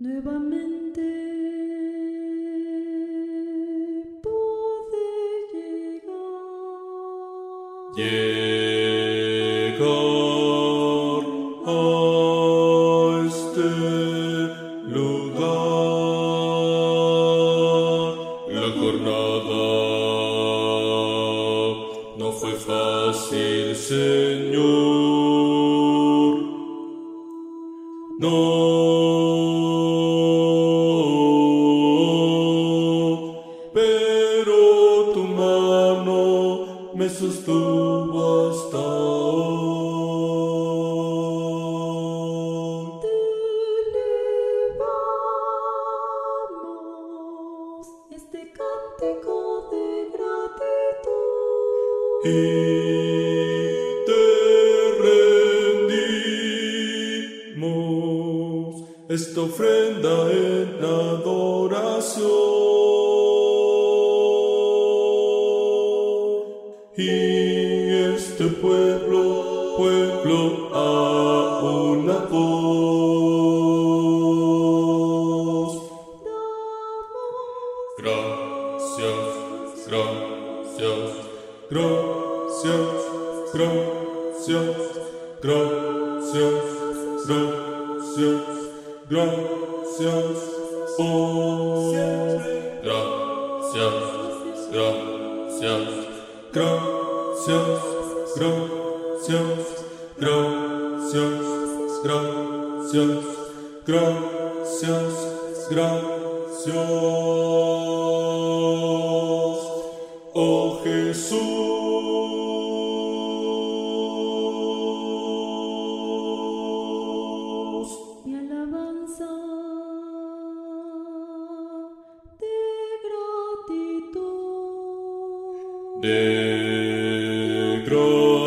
nuevamente poder llegar a este lugar. La jornada no fue fácil, Señor. Pero tu mano me sostuvo hasta hoy. Elevamos este cántico de gratitud. y te rendimos esta ofrenda en adoración. Este pueblo, pueblo a una voz. Gracias, gracias, gracias, gracias, gracias, gracias, gracias, oh, gracias, gracias, gracias, gracias, gracias, oh Jesús. Mi alabanza de gratitud. de gratitud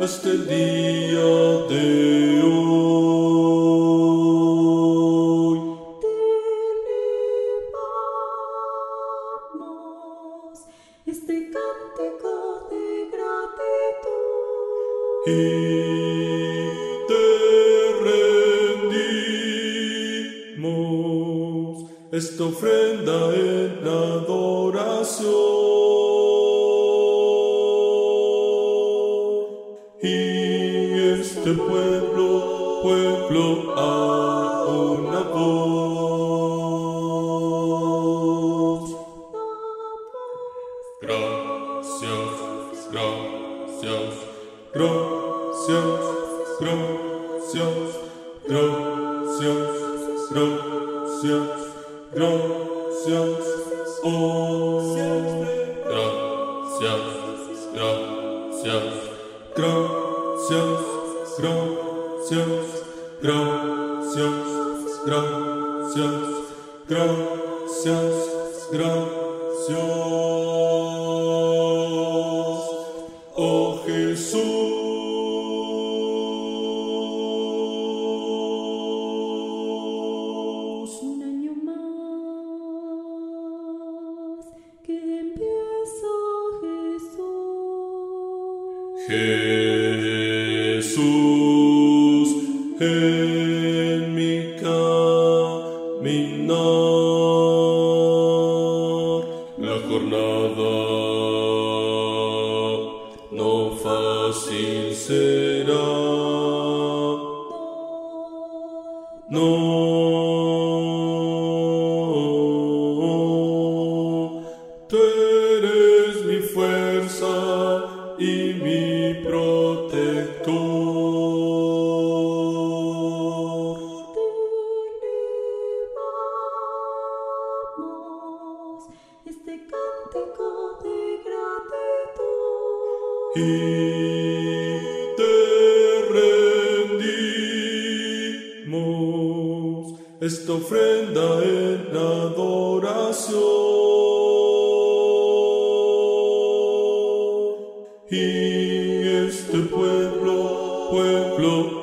hasta el día de hoy. Te elevamos este cántico de gratitud. y te rendimos esta ofrenda en adoración. Y este pueblo, pueblo a una voz. Gracias, gracias, gracias, gracias, gracias, gracias, gracias, oh, gracias, gracias, gracias, grocios, grocios, grocios, grocios, grocios, grocios. Oh Jesús. Hey. Caminar. La jornada no fácil será. No, tú eres mi fuerza y mi protector. Y te rendimos esta ofrenda en adoración. Y este pueblo, pueblo